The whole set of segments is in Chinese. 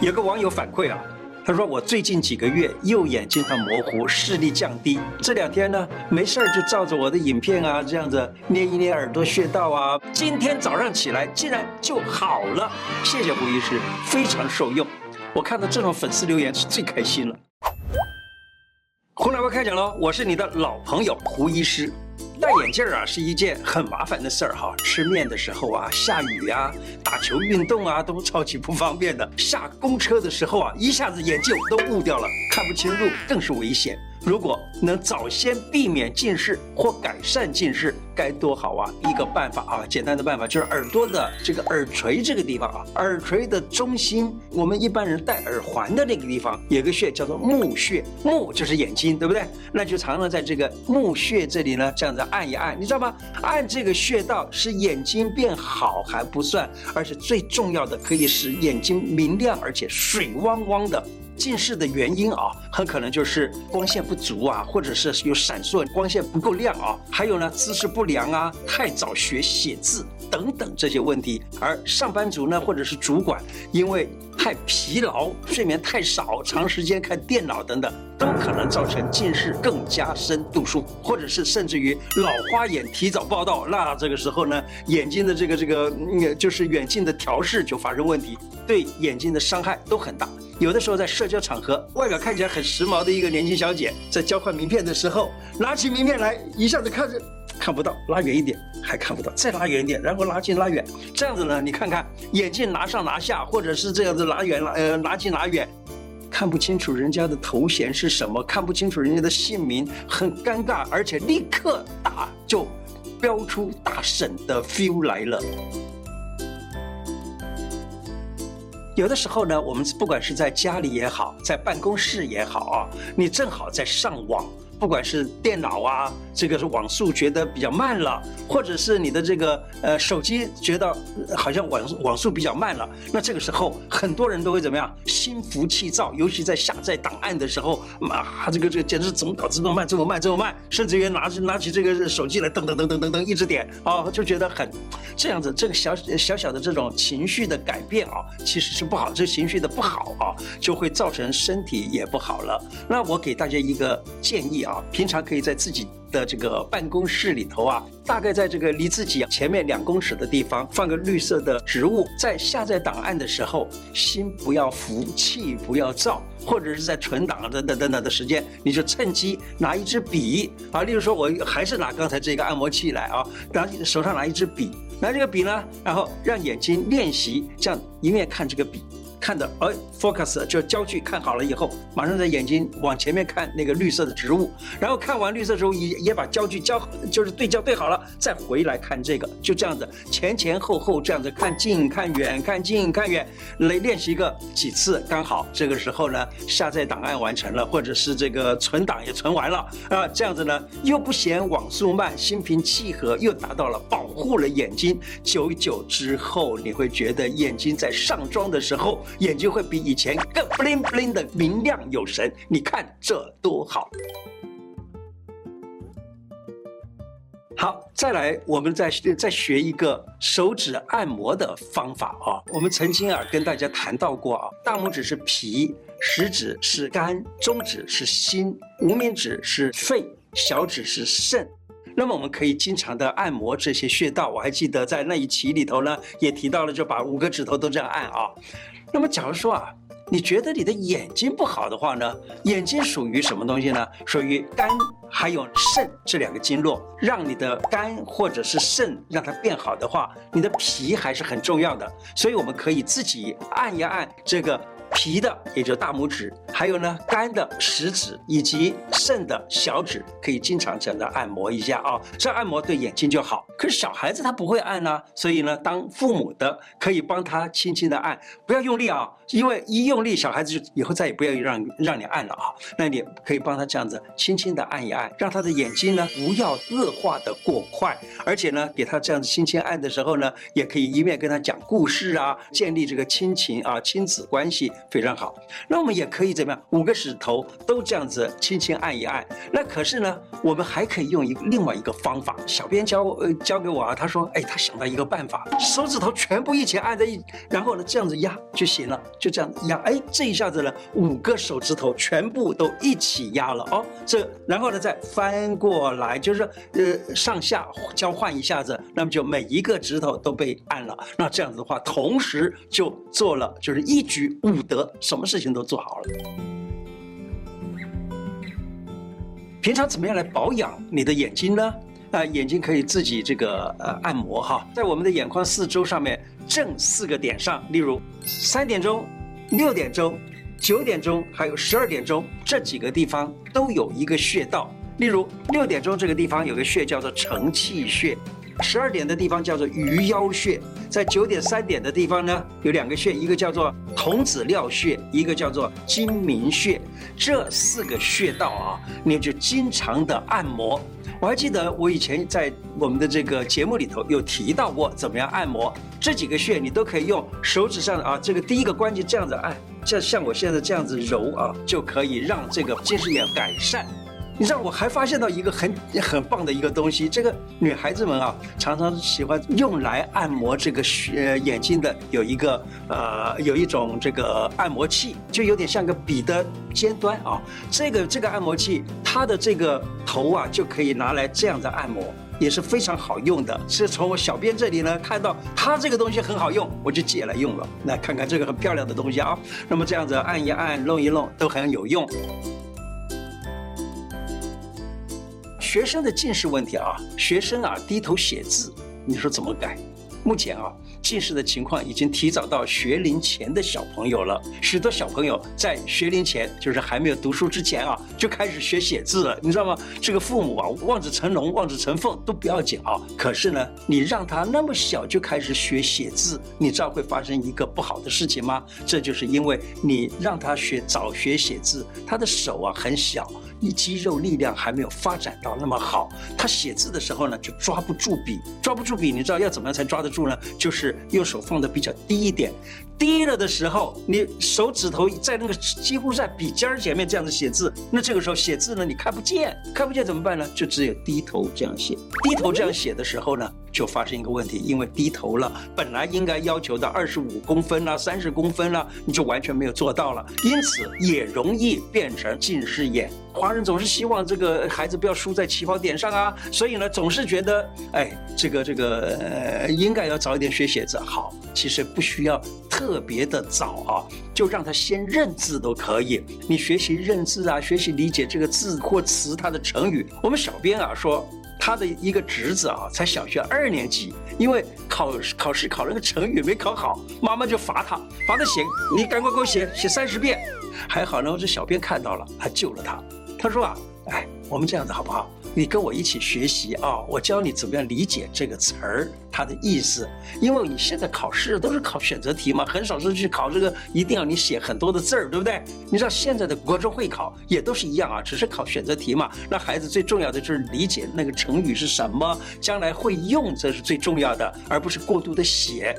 有个网友反馈啊。他说：“我最近几个月右眼经常模糊，视力降低。这两天呢，没事儿就照着我的影片啊，这样子捏一捏耳朵穴道啊。今天早上起来竟然就好了，谢谢胡医师，非常受用。我看到这种粉丝留言是最开心了。”胡乃文开讲喽，我是你的老朋友胡医师。戴眼镜啊是一件很麻烦的事儿哈，吃面的时候啊，下雨呀、打球运动啊，都超级不方便的。下公车的时候啊，一下子眼镜都雾掉了，看不清路，更是危险。如果能早先避免近视或改善近视，该多好啊！一个办法啊，简单的办法就是耳朵的这个耳垂这个地方啊，耳垂的中心，我们一般人戴耳环的那个地方有个穴叫做目穴，目就是眼睛，对不对？那就常常在这个目穴这里呢，这样子按一按，你知道吗？按这个穴道使眼睛变好还不算，而且最重要的可以使眼睛明亮而且水汪汪的。近视的原因啊，很可能就是光线不足啊，或者是有闪烁，光线不够亮啊，还有呢，姿势不良啊，太早学写字。等等这些问题。而上班族呢，或者是主管，因为太疲劳、睡眠太少、长时间看电脑等等，都可能造成近视更加深度数，或者是甚至于老花眼提早报道。那这个时候呢，眼睛的这个这个，嗯，就是远近的调试就发生问题，对眼睛的伤害都很大。有的时候在社交场合，外表看起来很时髦的一个年轻小姐，在交换名片的时候，拿起名片来，一下子看着看不到，拉远一点还看不到，再拉远一点，然后拉近拉远，这样子呢，你看看眼镜拿上拿下，或者是这样子拿远拉呃拿近拿远，看不清楚人家的头衔是什么，看不清楚人家的姓名，很尴尬，而且立刻打就飙出大婶的 feel 来了。有的时候呢，我们不管是在家里也好，在办公室也好啊，你正好在上网。不管是电脑啊，这个是网速觉得比较慢了，或者是你的这个呃手机觉得好像网网速比较慢了，那这个时候很多人都会怎么样？心浮气躁，尤其在下载档案的时候，啊，这个这个简直怎么搞这么慢，这么慢，这么慢，甚至于拿起拿起这个手机来噔噔噔噔噔噔一直点啊，就觉得很这样子，这个小小小的这种情绪的改变啊，其实是不好，这情绪的不好啊，就会造成身体也不好了。那我给大家一个建议啊。啊，平常可以在自己的这个办公室里头啊，大概在这个离自己前面两公尺的地方放个绿色的植物，在下载档案的时候，心不要浮，气不要躁，或者是在存档等等等等的时间，你就趁机拿一支笔啊，例如说，我还是拿刚才这个按摩器来啊，拿手上拿一支笔，拿这个笔呢，然后让眼睛练习这样一面看这个笔。看的，哎，focus 就焦距看好了以后，马上在眼睛往前面看那个绿色的植物，然后看完绿色之后也也把焦距焦就是对焦对好了，再回来看这个，就这样子前前后后这样子看近看远看近看远来练习一个几次，刚好这个时候呢下载档案完成了，或者是这个存档也存完了啊，这样子呢又不嫌网速慢，心平气和，又达到了保护了眼睛，久久之后你会觉得眼睛在上妆的时候。眼睛会比以前更 bling bling 的明亮有神，你看这多好！好，再来，我们再再学一个手指按摩的方法啊。我们曾经啊跟大家谈到过啊，大拇指是脾，食指是肝，中指是心，无名指是肺，小指是肾。那么我们可以经常的按摩这些穴道。我还记得在那一期里头呢，也提到了，就把五个指头都这样按啊。那么，假如说啊，你觉得你的眼睛不好的话呢，眼睛属于什么东西呢？属于肝还有肾这两个经络，让你的肝或者是肾让它变好的话，你的脾还是很重要的。所以我们可以自己按一按这个。脾的，也就是大拇指，还有呢，肝的食指以及肾的小指，可以经常这样的按摩一下啊、这按摩对眼睛就好。可是小孩子他不会按呢、啊，所以呢，当父母的可以帮他轻轻的按，不要用力啊、因为一用力，小孩子就以后再也不要让让你按了啊。那你可以帮他这样子轻轻的按一按，让他的眼睛呢不要恶化的过快，而且呢，给他这样子轻轻按的时候呢，也可以一面跟他讲故事啊，建立这个亲情啊、亲子关系。非常好，那我们也可以怎么样？五个指头都这样子轻轻按一按。那可是呢，我们还可以用一个另外一个方法。小编教呃教给我啊，他说，哎，他想到一个办法，手指头全部一起按在一，然后呢这样子压就行了。就这样压，哎，这一下子呢，五个手指头全部都一起压了哦。这然后呢，再翻过来，就是呃上下交换一下子，那么就每一个指头都被按了。那这样子的话，同时就做了，就是一举五得，什么事情都做好了。平常怎么样来保养你的眼睛呢？啊，眼睛可以自己这个呃按摩哈，在我们的眼眶四周上面正四个点上，例如三点钟、六点钟、九点钟，还有十二点钟这几个地方都有一个穴道。例如六点钟这个地方有个穴叫做承泣穴，十二点的地方叫做鱼腰穴，在九点三点的地方呢有两个穴，一个叫做童子尿穴，一个叫做睛明穴。这四个穴道啊，你就经常的按摩。我还记得我以前在我们的这个节目里头有提到过怎么样按摩这几个穴，你都可以用手指上啊，这个第一个关节这样子按，像像我现在这样子揉啊，就可以让这个近视眼改善。你知道我还发现到一个很很棒的一个东西，这个女孩子们啊，常常喜欢用来按摩这个呃眼睛的，有一个呃有一种这个按摩器，就有点像个笔的尖端啊。这个这个按摩器，它的这个头啊就可以拿来这样子按摩，也是非常好用的。是从我小编这里呢看到它这个东西很好用，我就借来用了。来看看这个很漂亮的东西啊，那么这样子按一按、弄一弄都很有用。学生的近视问题啊，学生啊低头写字，你说怎么改？目前啊，近视的情况已经提早到学龄前的小朋友了。许多小朋友在学龄前，就是还没有读书之前啊，就开始学写字了，你知道吗？这个父母啊，望子成龙、望子成凤都不要紧啊。可是呢，你让他那么小就开始学写字，你知道会发生一个不好的事情吗？这就是因为你让他学早学写字，他的手啊很小。你肌肉力量还没有发展到那么好，他写字的时候呢，就抓不住笔，抓不住笔，你知道要怎么样才抓得住就是右手放的比较低一点，低了的时候，你手指头在那个几乎在笔尖儿前面这样子写字，那这个时候写字呢，你看不见，看不见怎么办呢？就只有低头这样写，低头这样写的时候呢，就发生一个问题，因为低头了，本来应该要求的二十五公分啦、三十公分啦，你就完全没有做到了，因此也容易变成近视眼。华人总是希望这个孩子不要输在起跑点上啊，所以呢，总是觉得，哎，这个这个呃，应该要早一点学写字好。其实不需要特别的早啊，就让他先认字都可以。你学习认字啊，学习理解这个字或词它的成语。我们小编啊说。他的一个侄子啊，才小学二年级，因为考考试考了个成语没考好，妈妈就罚他，罚他写，你赶快给我写写三十遍。还好呢，这小编看到了，还救了他。他说啊，哎，我们这样子好不好？你跟我一起学习啊，我教你怎么样理解这个词儿它的意思。因为你现在考试都是考选择题嘛，很少是去考这个一定要你写很多的字儿，对不对？你知道现在的国中会考也都是一样啊，只是考选择题嘛。那孩子最重要的就是理解那个成语是什么，将来会用，这是最重要的，而不是过度的写。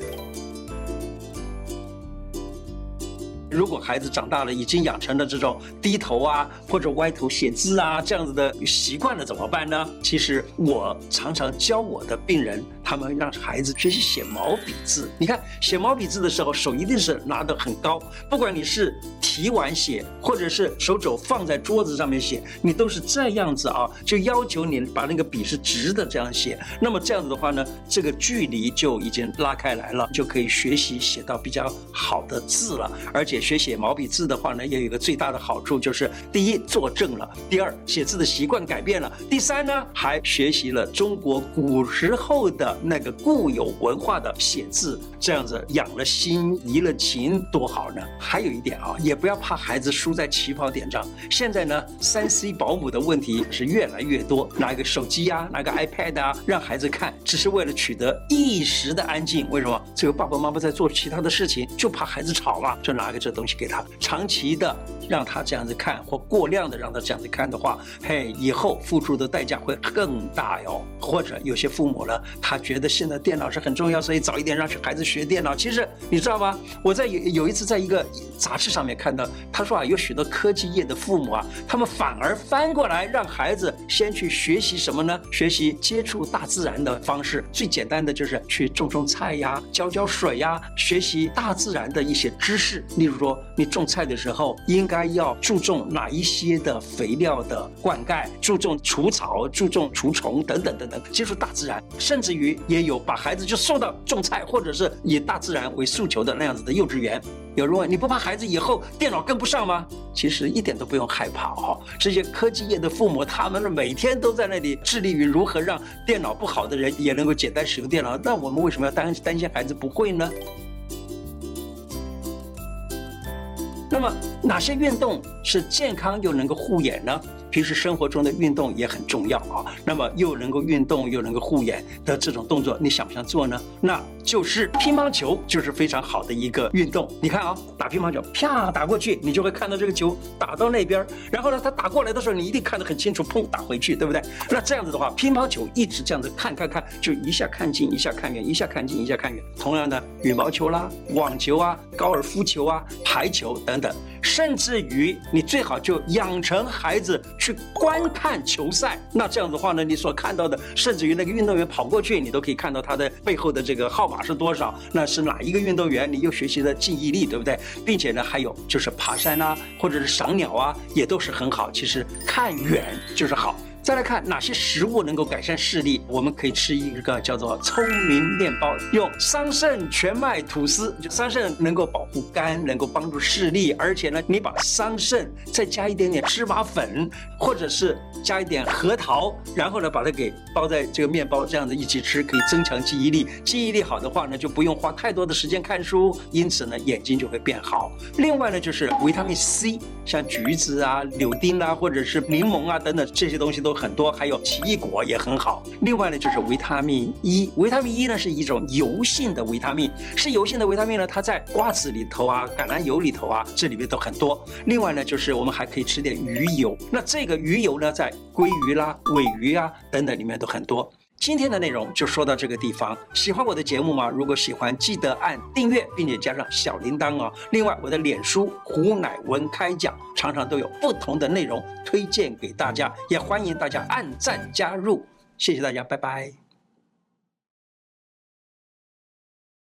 如果孩子长大了，已经养成了这种低头啊或者歪头写字啊这样子的习惯了，怎么办呢？其实我常常教我的病人，他们让孩子学习写毛笔字。你看，写毛笔字的时候，手一定是拿得很高，不管你是提腕写，或者是手肘放在桌子上面写，你都是这样子啊，就要求你把那个笔是直的这样写。那么这样子的话呢，这个距离就已经拉开来了，就可以学习写到比较好的字了，而且。学写毛笔字的话呢，也有一个最大的好处，就是第一坐正了，第二写字的习惯改变了，第三呢还学习了中国古时候的那个固有文化的写字，这样子养了心，怡了情，多好呢！还有一点啊，也不要怕孩子输在起跑点上。现在呢，三 C 保姆的问题是越来越多，拿个手机啊，拿个 iPad 啊，让孩子看，只是为了取得一时的安静。为什么？这个爸爸妈妈在做其他的事情，就怕孩子吵嘛，就拿个这。东西给他，长期的让他这样子看，或过量的让他这样子看的话，嘿，以后付出的代价会更大哟。或者有些父母呢，他觉得现在电脑是很重要，所以早一点让孩子学电脑。其实你知道吗？我在有有一次在一个杂志上面看到，他说啊，有许多科技业的父母啊，他们反而翻过来让孩子先去学习什么呢？学习接触大自然的方式，最简单的就是去种种菜呀，浇浇水呀，学习大自然的一些知识。例如说，你种菜的时候应该要注重哪一些的肥料的灌溉，注重除草，注重除虫等等等等，接触大自然，甚至于也有把孩子就送到种菜或者是以大自然为诉求的那样子的幼稚园。有人问，你不怕孩子以后电脑跟不上吗？其实一点都不用害怕哦。这些科技业的父母，他们每天都在那里致力于如何让电脑不好的人也能够简单使用电脑。那我们为什么要担担心孩子不会呢？那么哪些运动是健康又能够护眼呢？平时生活中的运动也很重要啊。那么又能够运动又能够护眼的这种动作，你想不想做呢？那就是乒乓球，就是非常好的一个运动。你看啊，打乒乓球，啪打过去，你就会看到这个球打到那边。然后呢，它打过来的时候，你一定看得很清楚，砰，打回去，对不对？那这样子的话，乒乓球一直这样子看看看，就一下看近，一下看远，一下看近，一下看远。同样的，羽毛球啦、网球啊、高尔夫球啊、排球等等，甚至于你最好就养成孩子。去观看球赛，那这样的话呢，你所看到的，甚至于那个运动员跑过去，你都可以看到他的背后的这个号码是多少，那是哪一个运动员？你又学习了记忆力，对不对？并且呢，还有就是爬山啊，或者是赏鸟啊，也都是很好。其实看远就是好。再来看哪些食物能够改善视力，我们可以吃一个叫做聪明面包，用桑葚全麦吐司，就桑葚能够保护肝，能够帮助视力，而且呢，你把桑葚再加一点点芝麻粉，或者是加一点核桃，然后呢，把它给包在这个面包这样子一起吃，可以增强记忆力。记忆力好的话呢，就不用花太多的时间看书，因此呢，眼睛就会变好。另外呢，就是维他命 C，像橘子啊、柳丁啊，或者是柠檬啊等等这些东西都。很多，还有奇异果也很好。另外呢，就是维他命 E，维他命 E 呢是一种油性的维他命，是油性的维他命呢，它在瓜子里头啊、橄榄油里头啊，这里面都很多。另外呢，就是我们还可以吃点鱼油，那这个鱼油呢，在鲑鱼啦、尾鱼啊等等里面都很多。今天的内容就说到这个地方。喜欢我的节目吗？如果喜欢，记得按订阅，并且加上小铃铛哦。另外，我的脸书胡乃文开讲，常常都有不同的内容推荐给大家，也欢迎大家按赞加入。谢谢大家，拜拜。